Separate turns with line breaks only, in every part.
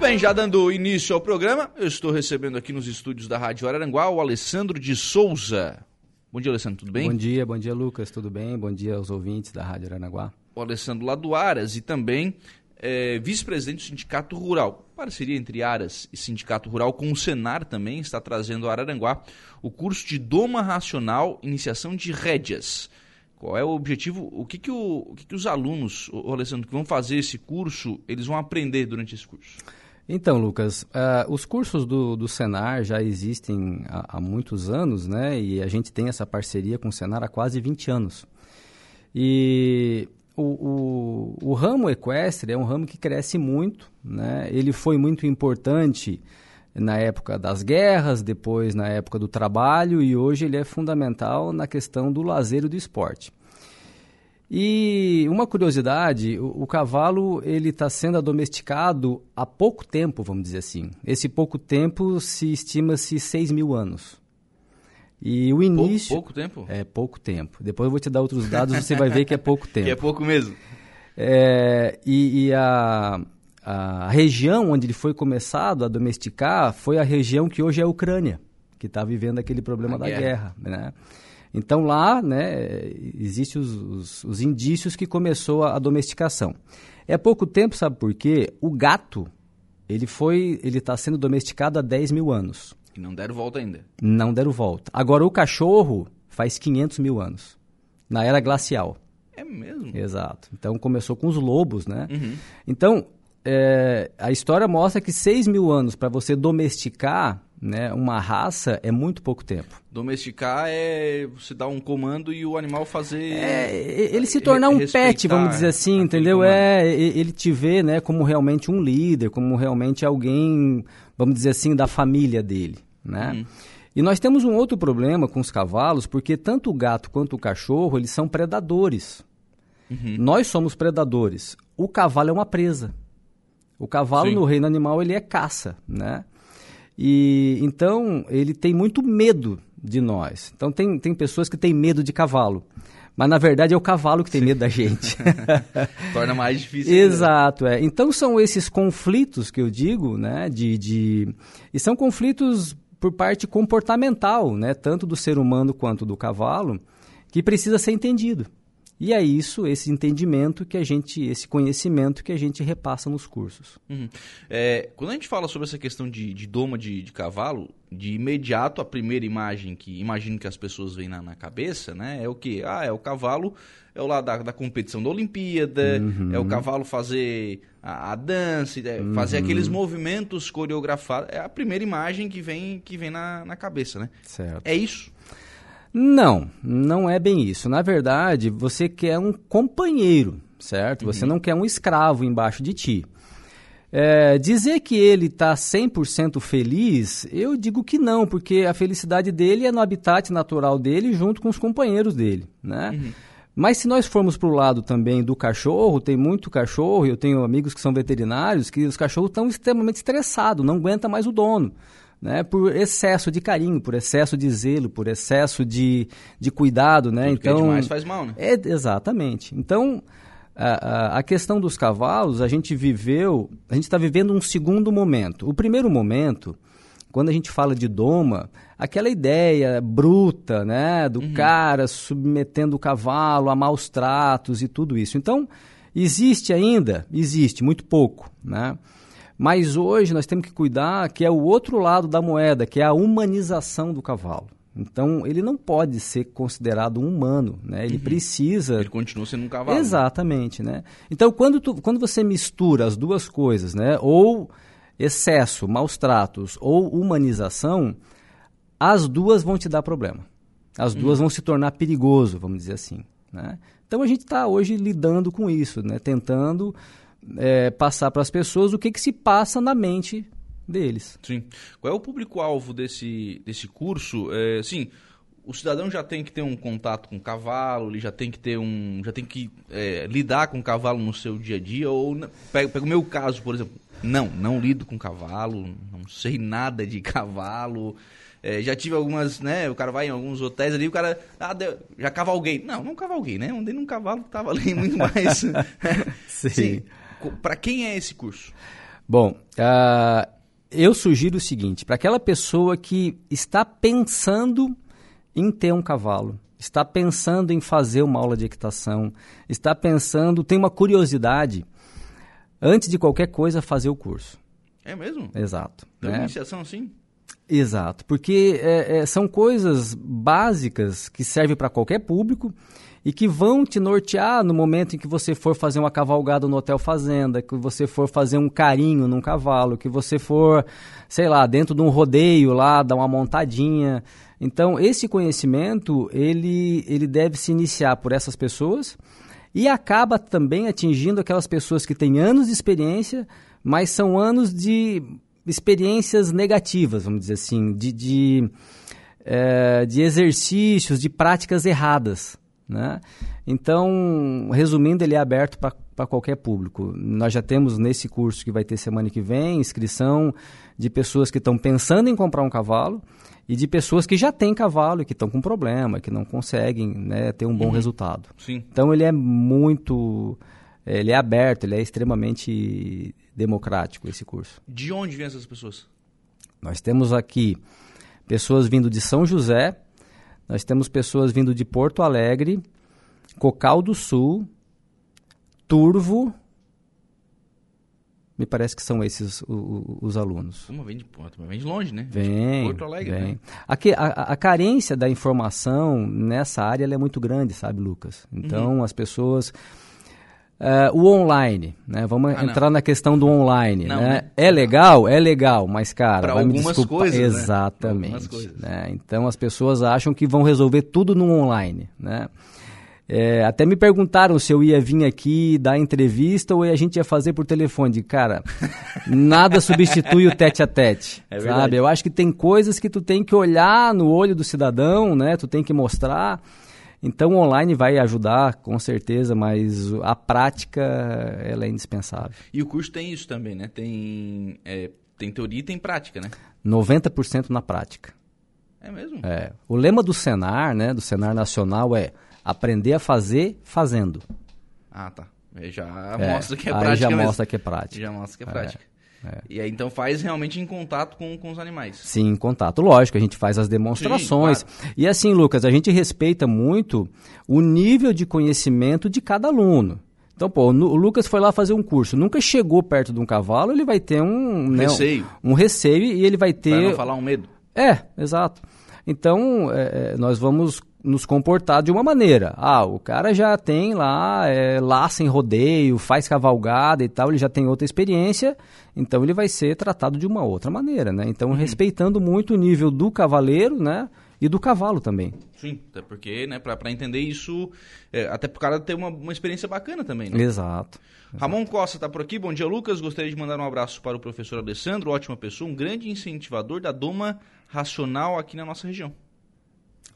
bem, já dando início ao programa, eu estou recebendo aqui nos estúdios da Rádio Araranguá o Alessandro de Souza. Bom dia, Alessandro, tudo bem?
Bom dia, bom dia, Lucas, tudo bem? Bom dia aos ouvintes da Rádio Aranaguá.
O Alessandro lá do Aras e também é, vice-presidente do Sindicato Rural. Parceria entre Aras e Sindicato Rural com o Senar também está trazendo a Araranguá o curso de Doma Racional, Iniciação de Rédeas. Qual é o objetivo? O que, que, o, o que, que os alunos, o Alessandro, que vão fazer esse curso, eles vão aprender durante esse curso?
Então, Lucas, uh, os cursos do, do Senar já existem há, há, muitos anos, né? E a gente tem essa parceria com o Senar há quase 20 anos. E o, o, o ramo equestre é um ramo que cresce muito, né? Ele foi muito importante na época das guerras, depois na época do trabalho e hoje ele é fundamental na questão do lazer e do esporte. E uma curiosidade, o, o cavalo ele está sendo adomesticado há pouco tempo, vamos dizer assim. Esse pouco tempo se estima-se 6 mil anos. E o início...
Pouco, pouco, tempo?
É, pouco tempo. Depois eu vou te dar outros dados, você vai ver que é pouco tempo.
que é pouco mesmo.
É, e, e a, a região onde ele foi começado a domesticar foi a região que hoje é a Ucrânia, que está vivendo aquele problema a da guerra, guerra né? Então lá, né, existem os, os, os, indícios que começou a, a, domesticação. É pouco tempo, sabe por quê? O gato, ele foi, ele está sendo domesticado há 10 mil anos.
E não deram volta ainda.
Não deram volta. Agora o cachorro faz 500 mil anos, na era glacial.
É mesmo?
Exato. Então começou com os lobos, né? Uhum. Então é, a história mostra que 6 mil anos para você domesticar né, uma raça é muito pouco tempo.
Domesticar é você dar um comando e o animal fazer.
É, ele se tornar um pet, vamos dizer assim, entendeu? É, ele te vê né, como realmente um líder, como realmente alguém, vamos dizer assim, da família dele. Né? Uhum. E nós temos um outro problema com os cavalos, porque tanto o gato quanto o cachorro, eles são predadores. Uhum. Nós somos predadores. O cavalo é uma presa. O cavalo Sim. no reino animal ele é caça, né? E então ele tem muito medo de nós. Então tem, tem pessoas que têm medo de cavalo. Mas na verdade é o cavalo que tem Sim. medo da gente.
Torna mais difícil.
Exato, é. Então são esses conflitos que eu digo, né? De, de... E são conflitos por parte comportamental, né? Tanto do ser humano quanto do cavalo, que precisa ser entendido. E é isso, esse entendimento que a gente, esse conhecimento que a gente repassa nos cursos.
Uhum. É, quando a gente fala sobre essa questão de, de doma de, de, cavalo, de imediato a primeira imagem que imagino que as pessoas veem na, na cabeça, né? É o que? Ah, é o cavalo, é o lá da, da competição da Olimpíada, uhum. é o cavalo fazer a, a dança, é, uhum. fazer aqueles movimentos coreografados. É a primeira imagem que vem, que vem na, na cabeça, né?
Certo.
É isso.
Não, não é bem isso. Na verdade, você quer um companheiro, certo? Uhum. Você não quer um escravo embaixo de ti. É, dizer que ele está 100% feliz, eu digo que não, porque a felicidade dele é no habitat natural dele junto com os companheiros dele, né? Uhum. Mas se nós formos para o lado também do cachorro, tem muito cachorro, eu tenho amigos que são veterinários, que os cachorros estão extremamente estressados, não aguenta mais o dono né, por excesso de carinho, por excesso de zelo, por excesso de, de cuidado, né?
Tudo
então
que é demais faz mal, né?
É, exatamente. Então a, a, questão dos cavalos, a gente viveu, a gente está vivendo um segundo momento. O primeiro momento, quando a gente fala de doma, aquela ideia bruta, né, do uhum. cara submetendo o cavalo a maus tratos e tudo isso. Então existe ainda, existe muito pouco, né? Mas hoje nós temos que cuidar que é o outro lado da moeda, que é a humanização do cavalo. Então, ele não pode ser considerado um humano, né? Ele uhum. precisa...
Ele continua sendo um cavalo.
Exatamente, né? Então, quando, tu, quando você mistura as duas coisas, né? Ou excesso, maus tratos, ou humanização, as duas vão te dar problema. As duas uhum. vão se tornar perigoso, vamos dizer assim, né? Então, a gente está hoje lidando com isso, né? Tentando é, passar para as pessoas o que, que se passa na mente deles.
Sim. Qual é o público-alvo desse, desse curso? É, sim, o cidadão já tem que ter um contato com o cavalo, ele já tem que ter um. já tem que é, lidar com o cavalo no seu dia a dia, ou pega, pega o meu caso, por exemplo. Não, não lido com cavalo, não sei nada de cavalo. É, já tive algumas, né? O cara vai em alguns hotéis ali, o cara. Ah, já cavalguei. Não, não cavalguei, né? Andei num cavalo que tava ali muito mais.
Sim. Sim.
Para quem é esse curso?
Bom, uh, eu sugiro o seguinte: para aquela pessoa que está pensando em ter um cavalo, está pensando em fazer uma aula de equitação, está pensando, tem uma curiosidade, antes de qualquer coisa, fazer o curso.
É mesmo?
Exato.
Tem né? uma iniciação assim?
Exato, porque é, é, são coisas básicas que servem para qualquer público e que vão te nortear no momento em que você for fazer uma cavalgada no hotel fazenda, que você for fazer um carinho num cavalo, que você for, sei lá, dentro de um rodeio lá, dar uma montadinha. Então, esse conhecimento, ele, ele deve se iniciar por essas pessoas e acaba também atingindo aquelas pessoas que têm anos de experiência, mas são anos de experiências negativas, vamos dizer assim, de, de, é, de exercícios, de práticas erradas. Né? Então, resumindo, ele é aberto para qualquer público. Nós já temos nesse curso que vai ter semana que vem inscrição de pessoas que estão pensando em comprar um cavalo e de pessoas que já têm cavalo e que estão com problema, que não conseguem né, ter um bom uhum. resultado.
Sim.
Então, ele é muito. Ele é aberto, ele é extremamente democrático esse curso.
De onde vêm essas pessoas?
Nós temos aqui pessoas vindo de São José, nós temos pessoas vindo de Porto Alegre, Cocal do Sul, Turvo. Me parece que são esses os, os alunos.
Uma vem de Porto, vem de longe, né?
Vem.
De Porto Alegre.
Vem. Né? Aqui, a, a, carência da informação nessa área é muito grande, sabe, Lucas? Então uhum. as pessoas Uh, o online, né? Vamos ah, entrar na questão do online, não, né? né? É legal? É legal, mas, cara...
Para algumas coisas, né?
Exatamente. Né? Coisas. Né? Então, as pessoas acham que vão resolver tudo no online, né? É, até me perguntaram se eu ia vir aqui dar entrevista ou a gente ia fazer por telefone. Cara, nada substitui o tete a tete, é sabe? Eu acho que tem coisas que tu tem que olhar no olho do cidadão, né? Tu tem que mostrar... Então, o online vai ajudar, com certeza, mas a prática ela é indispensável.
E o curso tem isso também, né? Tem, é, tem teoria e tem prática, né?
90% na prática.
É mesmo?
É. O lema do Senar, né, do Senar Nacional é aprender a fazer fazendo.
Ah, tá. Já é, mostra que é prática.
já
mesmo.
mostra que é prática.
Já mostra que é prática. É. E aí então faz realmente em contato com, com os animais.
Sim, em contato. Lógico, a gente faz as demonstrações. Sim, claro. E assim, Lucas, a gente respeita muito o nível de conhecimento de cada aluno. Então, pô, o Lucas foi lá fazer um curso, nunca chegou perto de um cavalo, ele vai ter um,
né, receio.
Um, um, receio e ele vai ter. Para
não falar um medo.
É, exato. Então, é, é nós vamos nos comportar de uma maneira. Ah, o cara já tem lá, é, laça em rodeio, faz cavalgada e tal, ele já tem outra experiência, então ele vai ser tratado de uma outra maneira, né? Então, uhum. respeitando muito o nível do cavaleiro, né? E do cavalo também.
Sim, até porque, né, para entender isso, é, até para o cara ter uma, uma experiência bacana também,
né? Exato.
Ramon Costa está por aqui. Bom dia, Lucas. Gostaria de mandar um abraço para o professor Alessandro, ótima pessoa, um grande incentivador da doma racional aqui na nossa região.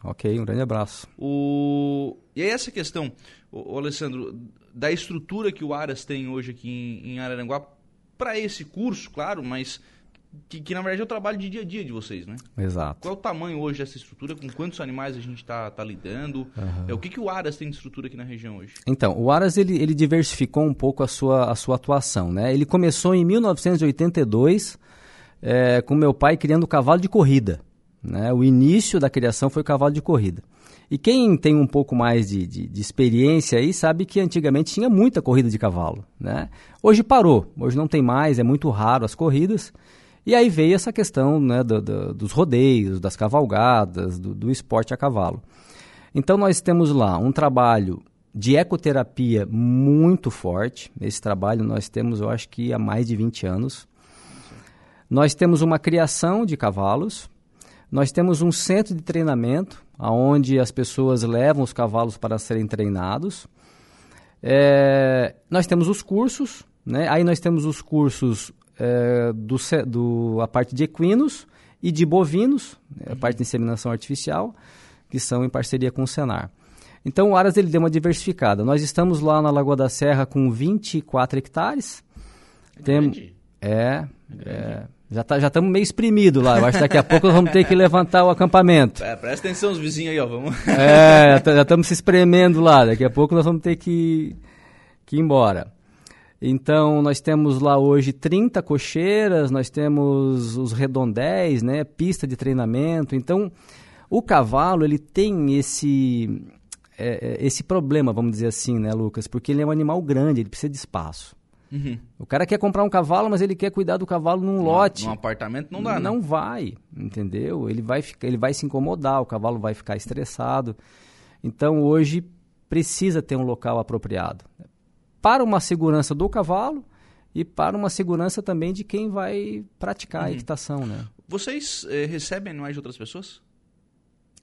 Ok, um grande abraço.
O... E aí essa questão, o, Alessandro, da estrutura que o Aras tem hoje aqui em, em Araranguá, para esse curso, claro, mas que, que, na verdade é o trabalho de dia a dia de vocês, né?
Exato.
Qual é o tamanho hoje dessa estrutura? Com quantos animais a gente está tá lidando? Uhum. É, o que, que o Aras tem de estrutura aqui na região hoje?
Então, o Aras ele, ele diversificou um pouco a sua, a sua atuação, né? Ele começou em 1982 é, com meu pai criando cavalo de corrida. Né? O início da criação foi o cavalo de corrida. E quem tem um pouco mais de, de, de, experiência aí sabe que antigamente tinha muita corrida de cavalo. Né? Hoje parou, hoje não tem mais, é muito raro as corridas. E aí veio essa questão né, do, do, dos rodeios, das cavalgadas, do, do esporte a cavalo. Então nós temos lá um trabalho de ecoterapia muito forte. Esse trabalho nós temos, eu acho que há mais de 20 anos. Nós temos uma criação de cavalos, nós temos um centro de treinamento, onde as pessoas levam os cavalos para serem treinados. É, nós temos os cursos, né? aí nós temos os cursos é, do, do, a parte de equinos e de bovinos, né? a parte de inseminação artificial, que são em parceria com o Senar. Então o Aras ele deu uma diversificada. Nós estamos lá na Lagoa da Serra com 24 hectares.
É Tem,
é, é, já tá, já estamos meio exprimido lá. Eu acho que daqui a pouco nós vamos ter que levantar o acampamento.
É, presta atenção os vizinhos aí, ó. Vamos.
É, já estamos se espremendo lá. Daqui a pouco nós vamos ter que, que ir embora. Então, nós temos lá hoje 30 cocheiras, nós temos os redondéis, né, pista de treinamento. Então, o cavalo, ele tem esse, é, é, esse problema, vamos dizer assim, né, Lucas? Porque ele é um animal grande, ele precisa de espaço. Uhum. O cara quer comprar um cavalo, mas ele quer cuidar do cavalo num lote.
Num apartamento não dá,
Não
né?
vai, entendeu? Ele vai, ficar, ele vai se incomodar, o cavalo vai ficar estressado. Então, hoje, precisa ter um local apropriado para uma segurança do cavalo e para uma segurança também de quem vai praticar uhum. a equitação, né?
Vocês eh, recebem animais de outras pessoas?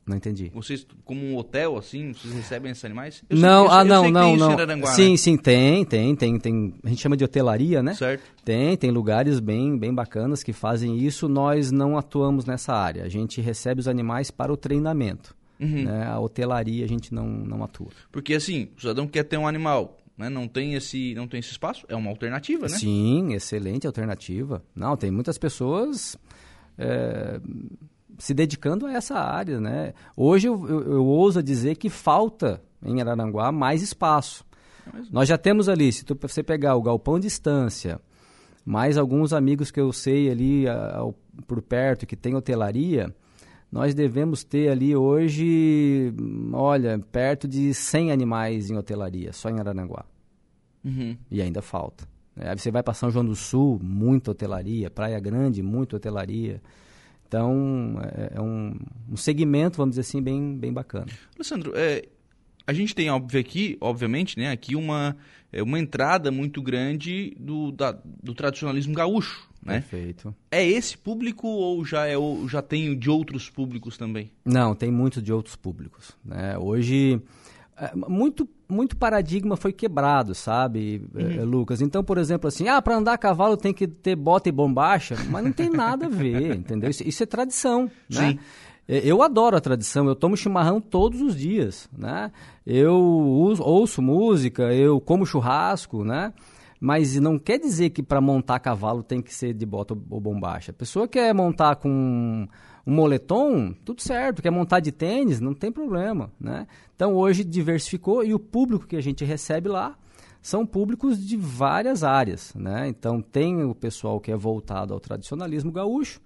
Não entendi.
Vocês, como um hotel, assim, vocês recebem esses animais?
Eu não, sei, eu, ah, eu não, não, não. Aranguá, sim, né? sim, tem, tem, tem, tem. A gente chama de hotelaria, né?
Certo.
Tem, tem lugares bem, bem bacanas que fazem isso. Nós não atuamos nessa área. A gente recebe os animais para o treinamento. Uhum. Né? A hotelaria a gente não, não atua.
Porque assim, o cidadão quer ter um animal, né? Não tem esse, não tem esse espaço, é uma alternativa, né?
Sim, excelente alternativa. Não, tem muitas pessoas é, se dedicando a essa área, né? Hoje eu, eu, eu ouso dizer que falta em Araranguá mais espaço. É Nós já temos ali, se tu, você pegar o galpão de distância, mais alguns amigos que eu sei ali a, por perto que tem hotelaria, nós devemos ter ali hoje, olha, perto de 100 animais em hotelaria, só em Araranguá. Uhum. E ainda falta. É, você vai para São João do Sul, muita hotelaria. Praia Grande, muita hotelaria. Então, é, é um, um, segmento, vamos dizer assim, bem, bem bacana.
Alessandro, é, a gente tem óbvio aqui, obviamente, né, aqui uma, é uma entrada muito grande do, da, do tradicionalismo gaúcho. Né?
Perfeito.
É esse público ou já, é, ou já tem de outros públicos também?
Não, tem muito de outros públicos. Né? Hoje, muito, muito paradigma foi quebrado, sabe, uhum. Eh, Lucas? Então, por exemplo, assim, ah, para andar a cavalo tem que ter bota e bombacha, mas não tem nada a ver, entendeu? Isso, isso é tradição, né? Sim. Eu adoro a tradição, eu tomo chimarrão todos os dias, né? Eu uso, ouço música, eu como churrasco, né? Mas não quer dizer que para montar cavalo tem que ser de bota ou bombacha. A pessoa quer montar com um moletom, tudo certo. Quer montar de tênis, não tem problema, né? Então hoje diversificou e o público que a gente recebe lá são públicos de várias áreas, né? Então tem o pessoal que é voltado ao tradicionalismo gaúcho,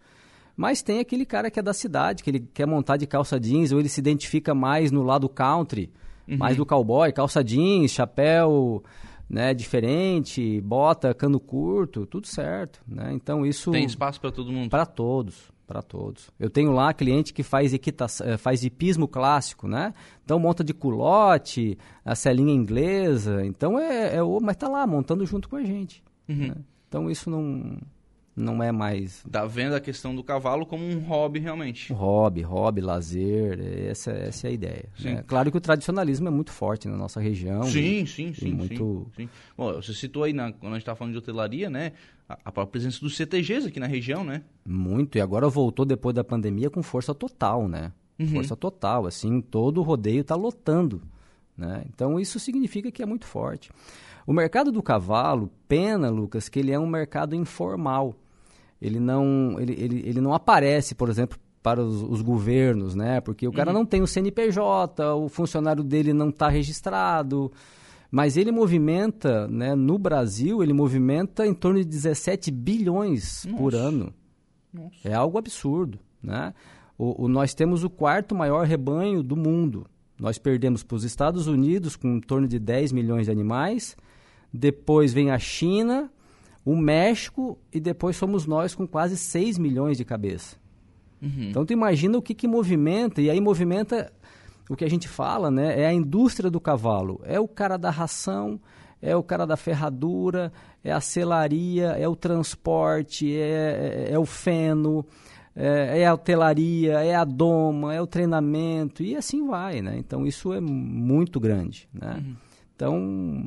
mas tem aquele cara que é da cidade, que ele quer montar de calça jeans ou ele se identifica mais no lado country, uhum. mais do cowboy, calça jeans, chapéu né, diferente, bota, cano curto, tudo certo, né? Então isso
tem espaço para todo mundo.
Para todos, para todos. Eu tenho lá cliente que faz equitação, eh, faz hipismo clássico, né? Então monta de culote, a celinha inglesa, então é, é mas tá lá montando junto com a gente. Uhum. Né? Então isso não não é mais.
Tá vendo a questão do cavalo como um hobby realmente.
Um hobby, hobby, lazer, essa, essa é a ideia. Né? Claro que o tradicionalismo é muito forte na nossa região.
Sim, e, sim, sim. muito... sim, sim. Bom, você citou aí, na, quando a gente estava falando de hotelaria, né? A, a presença dos CTGs aqui na região, né?
Muito, e agora voltou depois da pandemia com força total, né? Uhum. Força total, assim, todo o rodeio está lotando. Né? Então isso significa que é muito forte. O mercado do cavalo, pena, Lucas, que ele é um mercado informal ele não, ele, ele, ele não aparece, por exemplo, para os, os governos, né? Porque o cara uhum. não tem o CNPJ, o funcionário dele não está registrado, mas ele movimenta, né, no Brasil, ele movimenta em torno de 17 bilhões Nossa. por ano. Nossa. É algo absurdo, né? O, o, nós temos o quarto maior rebanho do mundo. Nós perdemos para os Estados Unidos com em torno de 10 milhões de animais, depois vem a China o México e depois somos nós com quase 6 milhões de cabeça. Uhum. Então tu imagina o que, que movimenta, e aí movimenta o que a gente fala, né? É a indústria do cavalo. É o cara da ração, é o cara da ferradura, é a selaria, é o transporte, é, é, é o feno, é, é, a hotelaria, é a doma, é o treinamento, e assim vai, né? Então isso é muito grande, né? Uhum. Então,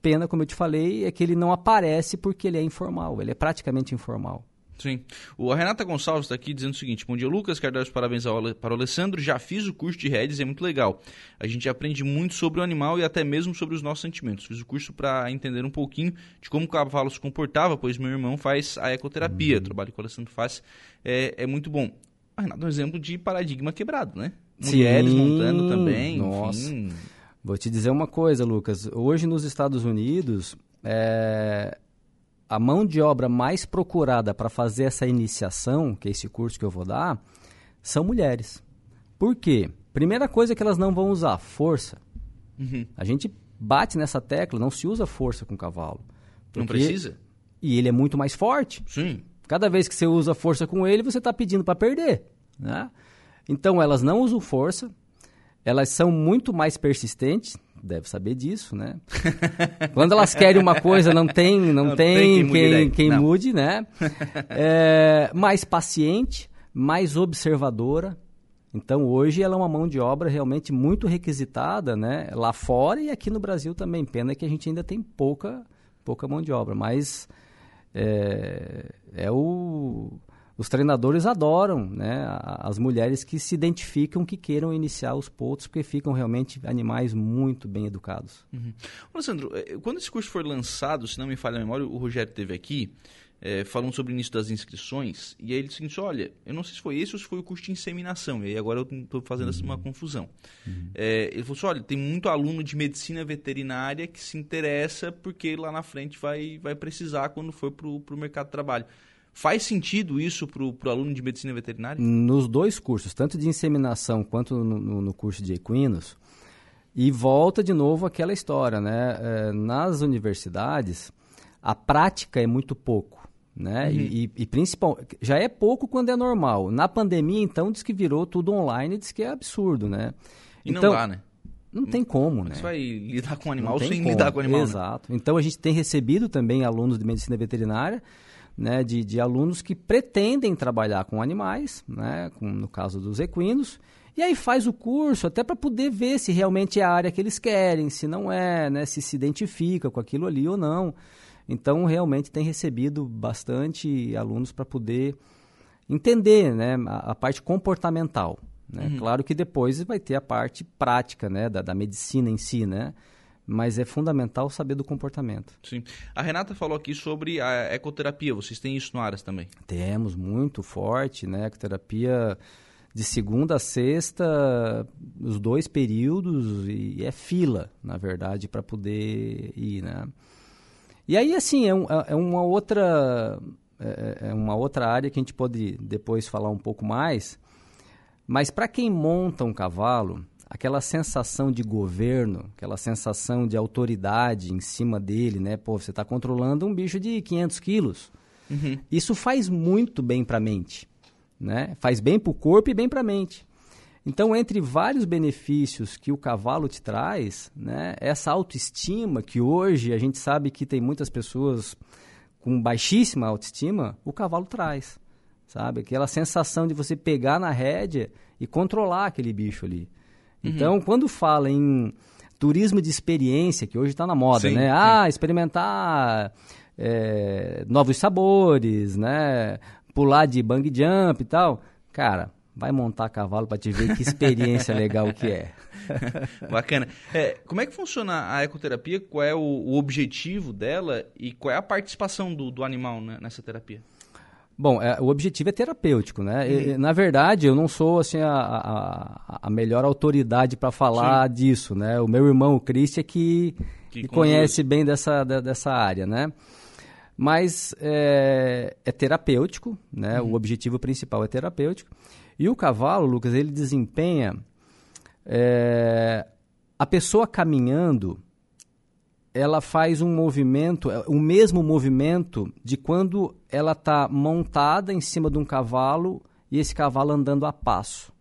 pena, como eu te falei, é que ele não aparece porque ele é informal, ele é praticamente informal.
Sim. O, a Renata Gonçalves está aqui dizendo o seguinte: Bom dia, Lucas. Quero dar os parabéns ao, para o Alessandro. Já fiz o curso de Redes, é muito legal. A gente aprende muito sobre o animal e até mesmo sobre os nossos sentimentos. Fiz o curso para entender um pouquinho de como o cavalo se comportava, pois meu irmão faz a ecoterapia. Uhum. O trabalho que o Alessandro faz é, é muito bom. A Renata é um exemplo de paradigma quebrado, né? Mulheres Sim. montando também. Nossa. Enfim.
Vou te dizer uma coisa, Lucas. Hoje nos Estados Unidos, é, a mão de obra mais procurada para fazer essa iniciação, que é esse curso que eu vou dar, são mulheres. Por quê? Primeira coisa que elas não vão usar, força. Uhum. A gente bate nessa tecla, não se usa força com cavalo.
Não precisa?
E ele é muito mais forte.
Sim.
Cada vez que você usa força com ele, você está pedindo para perder. Né? Então, elas não usam força, elas são muito mais persistentes, deve saber disso, né? Quando elas querem uma coisa, não tem, não, não tem, tem, quem, quem não. mude, né? É, mais paciente, mais observadora. Então, hoje ela é uma mão de obra realmente muito requisitada, né? Lá fora e aqui no Brasil também. Pena que a gente ainda tem pouca, pouca mão de obra, mas é, é o os treinadores adoram né, as mulheres que se identificam, que queiram iniciar os pontos, porque ficam realmente animais muito bem educados.
Uhum. Alessandro, eh, quando esse curso for lançado, se não me falha a memória, o Rogério teve aqui, é, falando sobre o início das inscrições, e aí ele disse assim, olha, eu não sei se foi esse ou se foi o curso de inseminação, e aí agora eu estou fazendo uhum. uma confusão. Uhum. É, ele falou assim, olha, tem muito aluno de medicina veterinária que se interessa porque lá na frente vai, vai precisar quando for para o mercado de trabalho. Faz sentido isso para o aluno de medicina veterinária?
Nos dois cursos, tanto de inseminação quanto no, no, no curso de equinos. E volta de novo aquela história, né? É, nas universidades, a prática é muito pouco, né? Uhum. E, e, principal, já é pouco quando é normal. Na pandemia, então, diz que virou tudo online, diz que é absurdo, né?
E
então,
não dá, né?
Não tem como, né?
Você vai lidar com o animal sem como. lidar com o animal.
Né? Exato. Né? Então a gente tem recebido também alunos de medicina veterinária né, de, de alunos que pretendem trabalhar com animais, né, com, no caso dos equinos, e aí faz o curso até para poder ver se realmente é a área que eles querem, se não é, né, se se identifica com aquilo ali ou não. Então, realmente tem recebido bastante alunos para poder entender né, a, a parte comportamental. Né? Uhum. Claro que depois vai ter a parte prática né, da, da medicina em si, né? Mas é fundamental saber do comportamento.
Sim. A Renata falou aqui sobre a ecoterapia. Vocês têm isso no Aras também?
Temos, muito forte, né? Ecoterapia de segunda a sexta, os dois períodos, e é fila, na verdade, para poder ir, né? E aí, assim, é, um, é, é uma outra... É, é uma outra área que a gente pode depois falar um pouco mais, mas para quem monta um cavalo, aquela sensação de governo, aquela sensação de autoridade em cima dele, né? Pô, você está controlando um bicho de 500 quilos. Uhum. Isso faz muito bem para a mente, né? Faz bem para o corpo e bem para a mente. Então, entre vários benefícios que o cavalo te traz, né, essa autoestima que hoje a gente sabe que tem muitas pessoas com baixíssima autoestima, o cavalo traz, sabe? Aquela sensação de você pegar na rédea e controlar aquele bicho ali. Uhum. Então, quando fala em turismo de experiência, que hoje está na moda, sim, né? Sim. Ah, experimentar é, novos sabores, né? Pular de bang jump e tal. Cara, vai montar cavalo para te ver que experiência legal que é.
Bacana. É, como é que funciona a ecoterapia? Qual é o, o, objetivo dela e qual é a participação do, do animal né, nessa terapia?
Bom, é, o objetivo é terapêutico, né? Uhum. E, na verdade, eu não sou assim a, a, a melhor autoridade para falar Sim. disso, né? O meu irmão, o Chris, é que, que, que conhece bem dessa, dessa área, né? Mas é, é terapêutico, né? Uhum. O objetivo principal é terapêutico. E o cavalo, Lucas, ele desempenha é, a pessoa caminhando ela faz um movimento, é, o mesmo movimento de quando ela está montada em cima de um cavalo e esse cavalo andando a passo.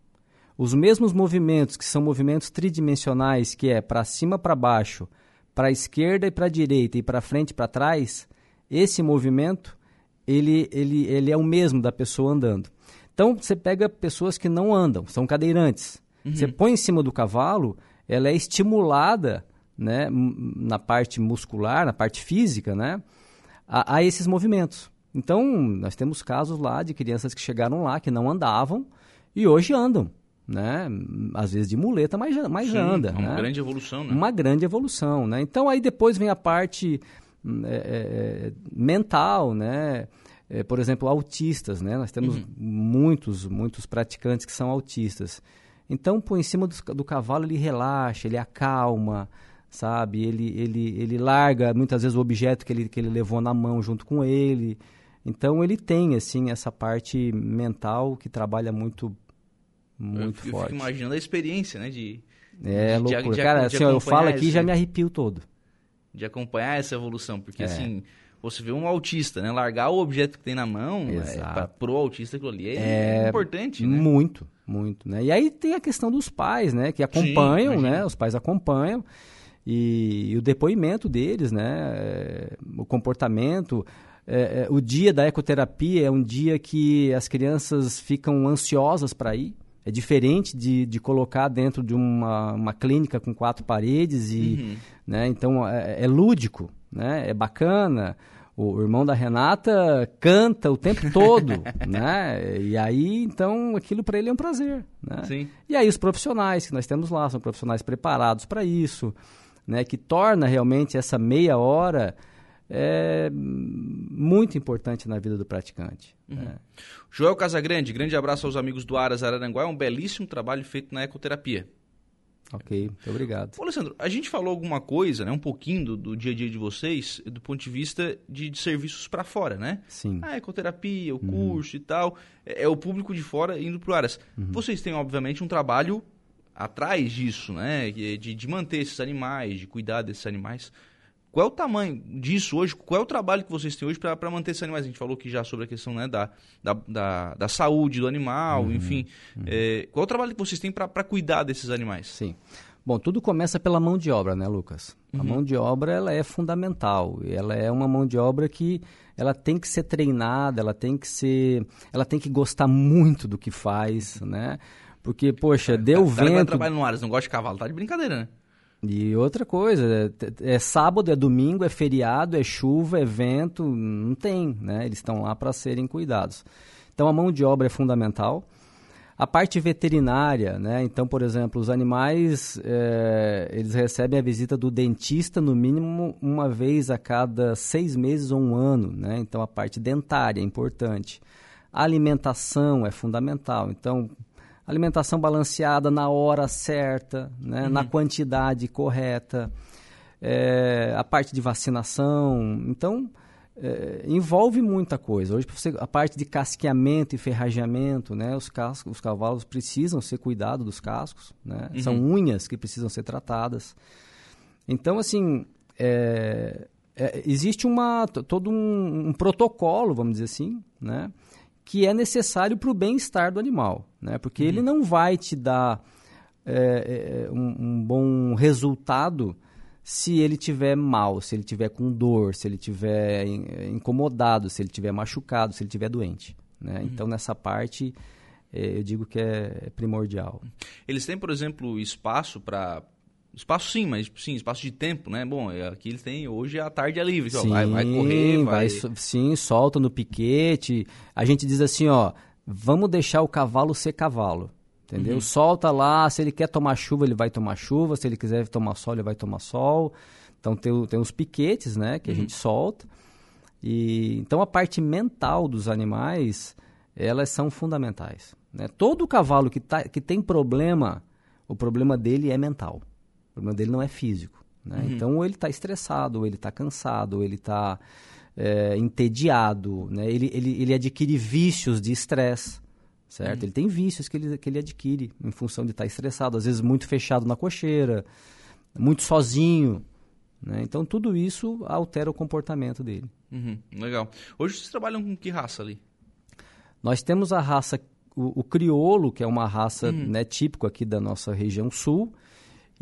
Os mesmos movimentos, que são movimentos tridimensionais, que é para cima, para baixo, para a esquerda e para a direita e para frente e para trás, esse movimento ele, ele, ele é o mesmo da pessoa andando. Então você pega pessoas que não andam, são cadeirantes. Uhum. Você põe em cima do cavalo, ela é estimulada né, na parte muscular, na parte física, né, a, a, esses movimentos. Então, nós temos casos lá de crianças que chegaram lá, que não andavam e hoje andam. Né? Às vezes de muleta, mas, mas Sim, anda.
Uma
né?
grande evolução, né?
Uma grande evolução, né? Então, aí depois vem a parte hum, é, é, é, mental, né? É, por exemplo, autistas, né? Nós temos uhum. muitos, muitos praticantes que são autistas. Então, por em cima do, do cavalo, ele relaxa, ele acalma, sabe? Ele, ele, ele larga muitas vezes o objeto que ele, que ele levou na mão junto com ele. Então ele tem assim essa parte mental que trabalha muito muito
eu,
forte.
Eu fico imaginando a experiência, né, de
É de, loucura. De, Cara, de assim, eu falo aqui já me arrepio todo.
De acompanhar essa evolução, porque é. assim, você vê um autista, né, largar o objeto que tem na mão, é, pra, pro autista aquilo ali é, é importante, né?
Muito, muito, né? E aí tem a questão dos pais, né, que acompanham, Sim, né? Os pais acompanham e, e o depoimento deles, né, é, o comportamento, é, é, o dia da ecoterapia é um dia que as crianças ficam ansiosas para ir. É diferente de, de colocar dentro de uma, uma clínica com quatro paredes e, uhum. né? Então é, é, lúdico, né? É bacana. O irmão da Renata canta o tempo todo, né? E aí, então, aquilo para ele é um prazer, né?
Sim.
E aí os profissionais que nós temos lá são profissionais preparados para isso, né? Que torna realmente essa meia hora é muito importante na vida do praticante. Uhum. Né?
Joel Casagrande, grande abraço aos amigos do Aras Araranguá. É um belíssimo trabalho feito na ecoterapia.
Ok, muito obrigado.
Ô, Alessandro, a gente falou alguma coisa, né, um pouquinho do, do dia a dia de vocês, do ponto de vista de, de serviços para fora, né?
Sim.
A ecoterapia, o uhum. curso e tal, é, é, o público de fora indo para o Aras. Uhum. Vocês têm, obviamente, um trabalho atrás disso, né, de, de manter esses animais, de cuidar desses animais. Qual é o tamanho disso hoje? Qual é o trabalho que vocês têm hoje para manter esses animais? A gente falou aqui já sobre a questão né, da, da, da, da saúde do animal, uhum, enfim. Uhum. É, qual é o trabalho que vocês têm para cuidar desses animais?
Sim. Bom, tudo começa pela mão de obra, né, Lucas? Uhum. A mão de obra ela é fundamental. Ela é uma mão de obra que ela tem que ser treinada, ela tem que ser, ela tem que gostar muito do que faz, né? Porque, poxa, deu
cara,
vento. Cara
trabalha no Aras, não gosta de cavalo, tá de brincadeira, né?
E outra coisa, é, é, sábado, é domingo, é feriado, é chuva, é vento, não tem, né? Eles estão lá para serem cuidados. Então a mão de obra é fundamental. A parte veterinária, né? Então, por exemplo, os animais, é, eles recebem a visita do dentista no mínimo uma vez a cada seis meses ou um ano, né? Então a parte dentária é importante. A alimentação é fundamental. Então, alimentação balanceada na hora certa, né? Uhum. na quantidade correta, é, a parte de vacinação. Então, é, envolve muita coisa. Hoje, você, a parte de casqueamento e ferrageamento, né? os, cascos, os cavalos precisam ser cuidados dos cascos, né? Uhum. são unhas que precisam ser tratadas. Então, assim, é, é, existe uma, todo um, um, protocolo, vamos dizer assim, né? Que é necessário para o bem-estar do animal, né? Porque uhum. ele não vai te dar é, é, um, um, bom resultado se ele tiver mal, se ele tiver com dor, se ele tiver incomodado, se ele tiver machucado, se ele tiver doente, né? Uhum. Então nessa parte é, eu digo que é primordial.
Eles têm, por exemplo, espaço para Espaço sim, mas sim, espaço de tempo, né? Bom, é, aqui eles têm hoje a tarde é livre, sim, vai, vai correr, vai... vai...
Sim, solta no piquete. A gente diz assim, ó, vamos deixar o cavalo ser cavalo, entendeu? Uhum. Solta lá, se ele quer tomar chuva, ele vai tomar chuva, se ele quiser tomar sol, ele vai tomar sol. Então tem, tem os piquetes, né, que uhum. a gente solta. E, então a parte mental dos animais, elas são fundamentais. Né? Todo cavalo que, tá, que tem problema, o problema dele é mental. O problema dele não é físico. Né? Uhum. Então, ou ele está estressado, ou ele está cansado, ou ele está é, entediado, né? ele, ele, ele adquire vícios de estresse, certo? Uhum. Ele tem vícios que ele, que ele adquire em função de estar tá estressado, às vezes muito fechado na cocheira, muito sozinho. Né? Então, tudo isso altera o comportamento dele.
Uhum. Legal. Hoje vocês trabalham com que raça ali?
Nós temos a raça, o, o crioulo, que é uma raça uhum. né, típico aqui da nossa região sul,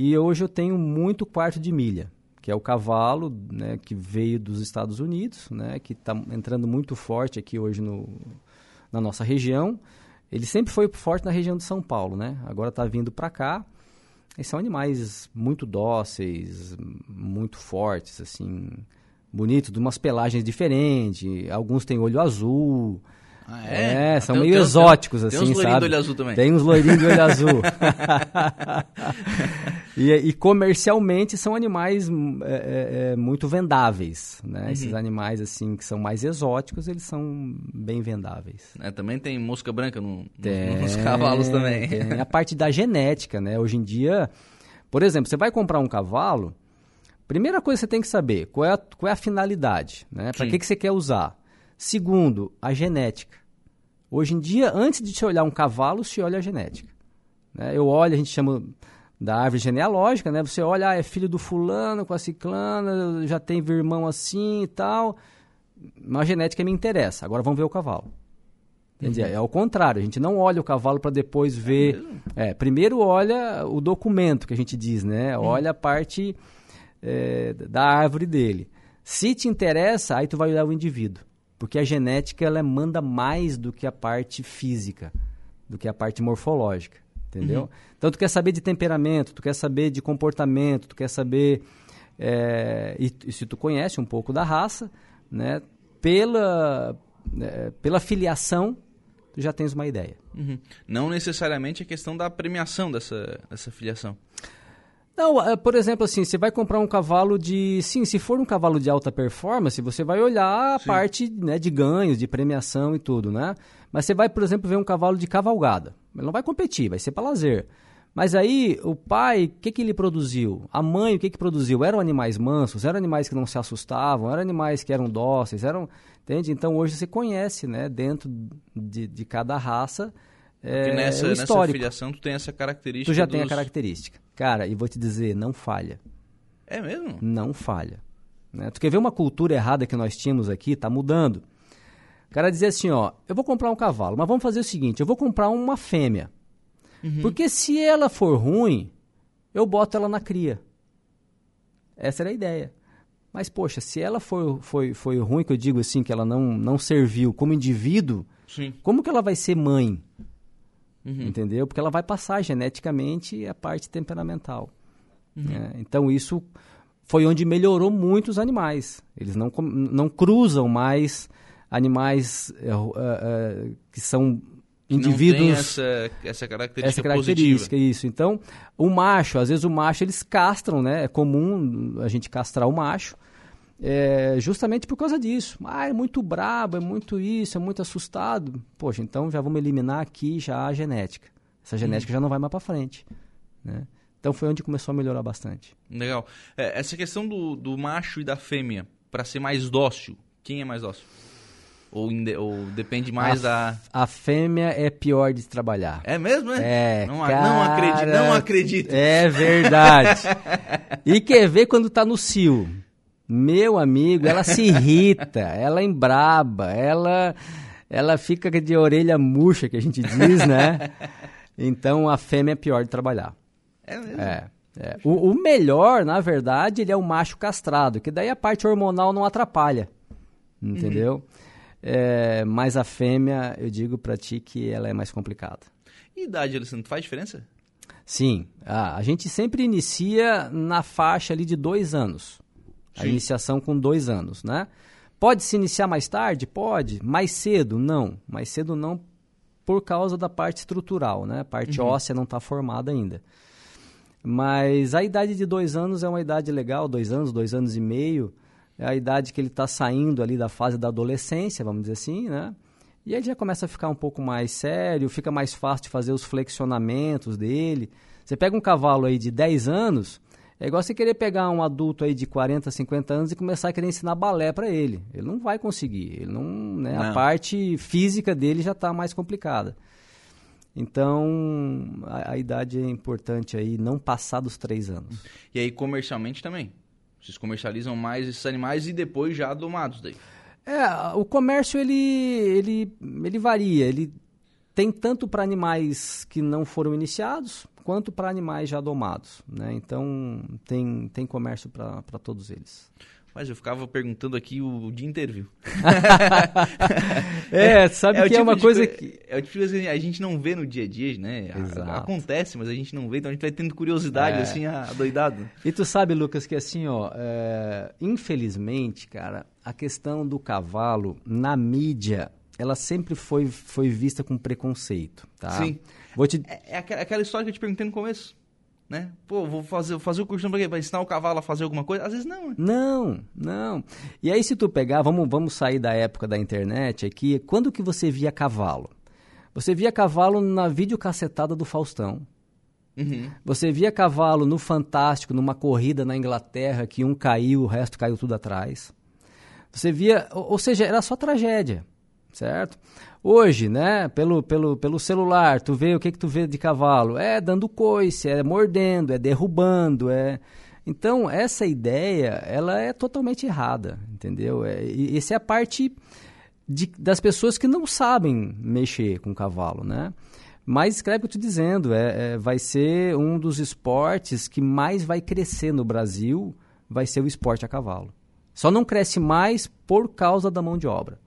e hoje eu tenho muito quarto de milha, que é o cavalo né, que veio dos Estados Unidos, né, que está entrando muito forte aqui hoje no, na nossa região. Ele sempre foi forte na região de São Paulo, né? Agora está vindo para cá. E são animais muito dóceis, muito fortes, assim, bonitos, de umas pelagens diferentes. Alguns têm olho azul,
ah, é?
é? são tem, meio tem, exóticos,
tem,
assim,
tem
uns sabe?
do olho azul também.
Tem uns loirinhos de olho azul. e, e, comercialmente são animais é, é, é, muito vendáveis, né? Uhum. Esses animais, assim, que são mais exóticos, eles são bem vendáveis.
É, também tem mosca branca no, nos cavalos também.
Tem a parte da genética, né? Hoje em dia, por exemplo, você vai comprar um cavalo, Primeira coisa que você tem que saber, qual é a, qual é a finalidade, né? Para que, que você quer usar? Segundo, a genética. Hoje em dia, antes de se olhar um cavalo, se olha a genética. Né? Eu olho, a gente chama da árvore genealógica, né? Você olha, ah, é filho do fulano com a ciclana, já tem irmão assim e tal. Mas a genética me interessa. Agora vamos ver o cavalo. Uhum. É ao contrário, a gente não olha o cavalo para depois é ver. É, é, primeiro olha o documento que a gente diz, né? Uhum. Olha a parte é, da árvore dele. Se te interessa, aí tu vai olhar o indivíduo. Porque a genética ela manda mais do que a parte física, do que a parte morfológica. Entendeu? Uhum. Então tu quer saber de temperamento, tu quer saber de comportamento, tu quer saber. É, e, e se tu conhece um pouco da raça, né? Pela, é, pela filiação, tu já tens uma ideia.
Uhum. Não necessariamente a questão da premiação dessa, dessa filiação.
Não, é, por exemplo, assim, você vai comprar um cavalo de. Sim, se for um cavalo de alta performance, você vai olhar a sim. parte né, de ganhos, de premiação e tudo, né? Mas você vai, por exemplo, ver um cavalo de cavalgada. Ele não vai competir, vai ser para lazer. Mas aí, o pai, o que, que ele produziu? A mãe, o que, que produziu? Eram animais mansos, eram animais que não se assustavam, eram animais que eram dóceis, eram. Entende? Então hoje você conhece, né, dentro de, de cada raça. É,
nessa,
o
histórico. nessa filiação tu tem essa característica.
Tu já
dos...
tem a característica. Cara, e vou te dizer, não falha.
É mesmo?
Não falha. Né? Tu quer ver uma cultura errada que nós tínhamos aqui? Tá mudando. O cara dizia assim, ó, eu vou comprar um cavalo, mas vamos fazer o seguinte, eu vou comprar uma fêmea. Uhum. Porque se ela for ruim, eu boto ela na cria. Essa era a ideia. Mas, poxa, se ela foi, foi, foi ruim, que eu digo assim, que ela não, não serviu como indivíduo,
Sim.
como que ela vai ser mãe? Uhum. Entendeu? Porque ela vai passar geneticamente a parte temperamental. Uhum. É, então, isso foi onde melhorou muito os animais. Eles não, não cruzam mais animais uh, uh, que são indivíduos
essa, essa característica
essa característica positiva. isso então o macho às vezes o macho eles castram né é comum a gente castrar o macho é, justamente por causa disso ah é muito brabo é muito isso é muito assustado poxa então já vamos eliminar aqui já a genética essa genética hum. já não vai mais para frente né então foi onde começou a melhorar bastante
legal é, essa questão do, do macho e da fêmea para ser mais dócil quem é mais dócil ou, ou depende mais
a,
da.
A fêmea é pior de trabalhar.
É mesmo,
é?
É.
Não,
cara, não acredito, não acredito.
É verdade. e quer ver quando tá no cio? Meu amigo, ela se irrita, ela embraba, ela, ela fica de orelha murcha, que a gente diz, né? Então a fêmea é pior de trabalhar.
É mesmo?
É. é. O, o melhor, na verdade, ele é o macho castrado, que daí a parte hormonal não atrapalha. Entendeu? Uhum. É, mas a fêmea, eu digo para ti que ela é mais complicada.
E idade, Alessandro, faz diferença?
Sim. Ah, a gente sempre inicia na faixa ali de dois anos. Sim. A iniciação com dois anos, né? Pode se iniciar mais tarde? Pode. Mais cedo? Não. Mais cedo não por causa da parte estrutural, né? A parte uhum. óssea não está formada ainda. Mas a idade de dois anos é uma idade legal, dois anos, dois anos e meio é a idade que ele está saindo ali da fase da adolescência, vamos dizer assim, né? E aí já começa a ficar um pouco mais sério, fica mais fácil de fazer os flexionamentos dele. Você pega um cavalo aí de 10 anos, é igual você querer pegar um adulto aí de 40, 50 anos e começar a querer ensinar balé para ele. Ele não vai conseguir. Ele não, né, não. A parte física dele já está mais complicada. Então, a, a, idade é importante aí, não passar dos 3 anos.
E aí, comercialmente também? Vocês comercializam mais esses animais e depois já domados daí.
É, o comércio ele, ele, ele varia. Ele tem tanto para animais que não foram iniciados quanto para animais já domados. Né? Então tem, tem comércio para todos eles.
Mas eu ficava perguntando aqui o dia inteiro, viu?
é, sabe é que é tipo uma coisa que...
É o tipo de coisa que a gente não vê no dia a dia, né? Exato. Acontece, mas a gente não vê, então a gente vai tendo curiosidade, é. assim, adoidado.
E tu sabe, Lucas, que assim, ó, é... infelizmente, cara, a questão do cavalo na mídia, ela sempre foi, foi vista com preconceito, tá?
Sim. Vou te... é, é aquela história que eu te perguntei no começo né? Pô, vou fazer, fazer o curso para ensinar o cavalo a fazer alguma coisa? Às vezes não. Né?
Não, não. E aí se tu pegar, vamos, vamos sair da época da internet aqui, quando que você via cavalo? Você via cavalo na videocassetada do Faustão. Uhum. Você via cavalo no Fantástico, numa corrida na Inglaterra, que um caiu, o resto caiu tudo atrás. Você via, ou, ou seja, era só tragédia, certo? Hoje, né, pelo, pelo, pelo celular, tu vê o que que tu vê de cavalo? É dando coice, é mordendo, é derrubando, é... Então, essa ideia, ela é totalmente errada, entendeu? É, e essa é a parte de, das pessoas que não sabem mexer com cavalo, né? Mas escreve o que eu estou dizendo, é, é, vai ser um dos esportes que mais vai crescer no Brasil, vai ser o esporte a cavalo. Só não cresce mais por causa da mão de obra,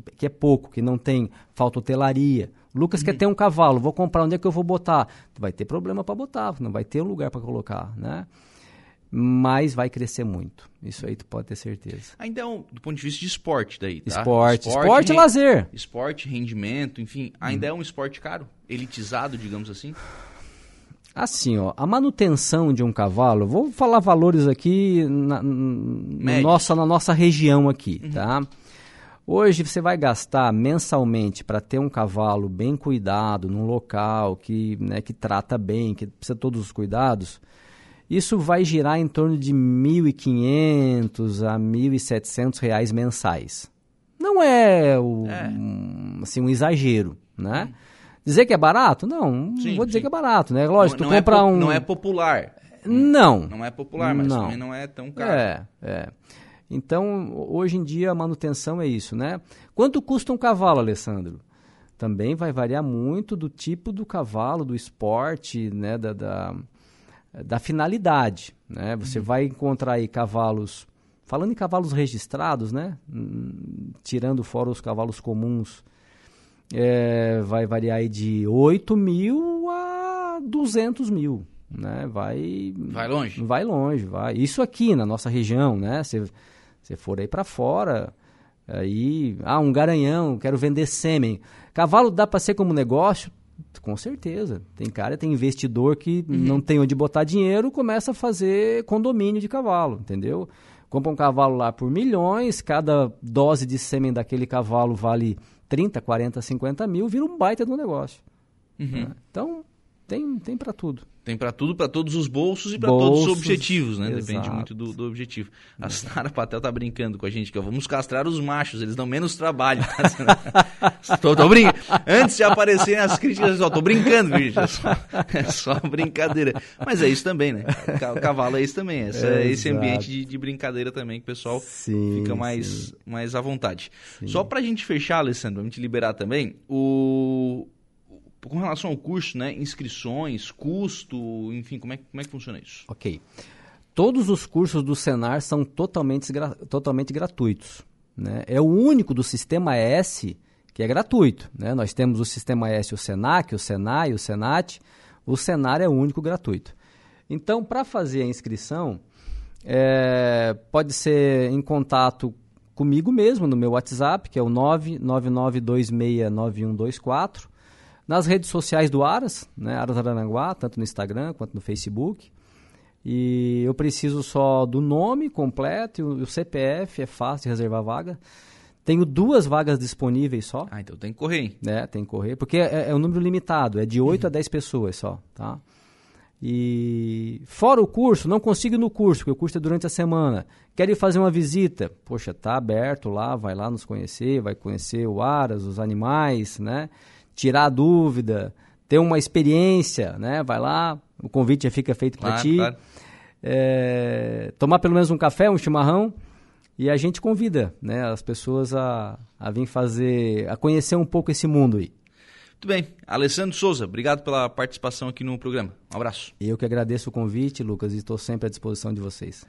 que, que é pouco, que não tem, falta hotelaria. Lucas uhum. quer ter um cavalo, vou comprar, onde é que eu vou botar? Vai ter problema para botar, não vai ter um lugar para colocar, né? mas vai crescer muito. Isso aí tu pode ter certeza.
Ainda é do ponto de vista de esporte daí,
tá? Esporte, esporte, esporte e lazer.
Esporte, rendimento, enfim, ainda hum. é um esporte caro, elitizado, digamos assim?
Assim, ó, a manutenção de um cavalo, vou falar valores aqui na, na nossa, na nossa região aqui, uhum. tá? Hoje você vai gastar mensalmente para ter um cavalo bem cuidado, num local que, né, que trata bem, que precisa de todos os cuidados, isso vai girar em torno de 1.500 a 1.700 reais mensais. Não é, o, é. Um, assim, um exagero, né? Hum. Dizer que é barato? Não, sim, não vou dizer sim. que é barato, né? Lógico, não, tu não é compra é um...
Não é popular.
Não.
Não é popular, mas não. também não é tão caro.
É, é. Então, hoje em dia, a manutenção é isso, né? Quanto custa um cavalo, Alessandro? Também vai variar muito do tipo do cavalo, do esporte, né? Da, da da finalidade. Né? Você uhum. vai encontrar aí cavalos, falando em cavalos registrados, né? Tirando fora os cavalos comuns, é, vai variar aí de 8 mil a 200 mil. Né? Vai,
vai longe.
Vai longe. Vai. Isso aqui na nossa região, né? Você for aí para fora, aí, ah, um garanhão, quero vender sêmen. Cavalo dá para ser como negócio? Com certeza. Tem cara, tem investidor que uhum. não tem onde botar dinheiro, começa a fazer condomínio de cavalo, entendeu? Compra um cavalo lá por milhões, cada dose de sêmen daquele cavalo vale 30, 40, 50 mil, vira um baita do negócio. Uhum. Né? Então, tem, tem para tudo.
Tem para tudo, para todos os bolsos e para todos os objetivos, né? Exato. Depende muito do, do objetivo. A Sara Patel tá brincando com a gente que ó, vamos castrar os machos, eles dão menos trabalho. Tá? tô, tô brincando. Antes de aparecerem as críticas, ó, tô brincando, bicho. É só, é só brincadeira. Mas é isso também, né? O cavalo é isso também. Essa, é esse ambiente de, de, brincadeira também que o pessoal sim, fica mais, mais à vontade. Sim. Só pra gente fechar, Alessandro, pra gente liberar também, o com relação ao curso, né, inscrições, custo, enfim, como é, como é que funciona isso?
Ok. Todos os cursos do Senar são totalmente, totalmente gratuitos. Né? É o único do Sistema S que é gratuito. Né? Nós temos o Sistema S, o Senac, o Senai, o Senat. O Senar é o único gratuito. Então, para fazer a inscrição, é, pode ser em contato comigo mesmo, no meu WhatsApp, que é o 999269124 nas redes sociais do Aras, né, Aras Arananguá, tanto no Instagram quanto no Facebook. E eu preciso só do nome completo e o, CPF, é fácil de reservar vaga. Tenho duas vagas disponíveis só.
Ah, então tem que correr, hein?
É, tem que correr, porque é, é um número limitado, é de 8 uhum. a 10 pessoas só, tá? E fora o curso, não consigo ir no curso, porque o curso é durante a semana. Quero ir fazer uma visita. Poxa, tá aberto lá, vai lá nos conhecer, vai conhecer o Aras, os animais, né? Tirar dúvida, ter uma experiência, né? Vai lá, o convite já fica feito para ti. Claro. É, tomar pelo menos um café, um chimarrão e a gente convida, né, as pessoas a, a vir fazer, a conhecer um pouco esse mundo aí.
Muito bem. Alessandro Souza, obrigado pela participação aqui no programa. Um abraço.
Eu que agradeço o convite, Lucas, e estou sempre à disposição de vocês.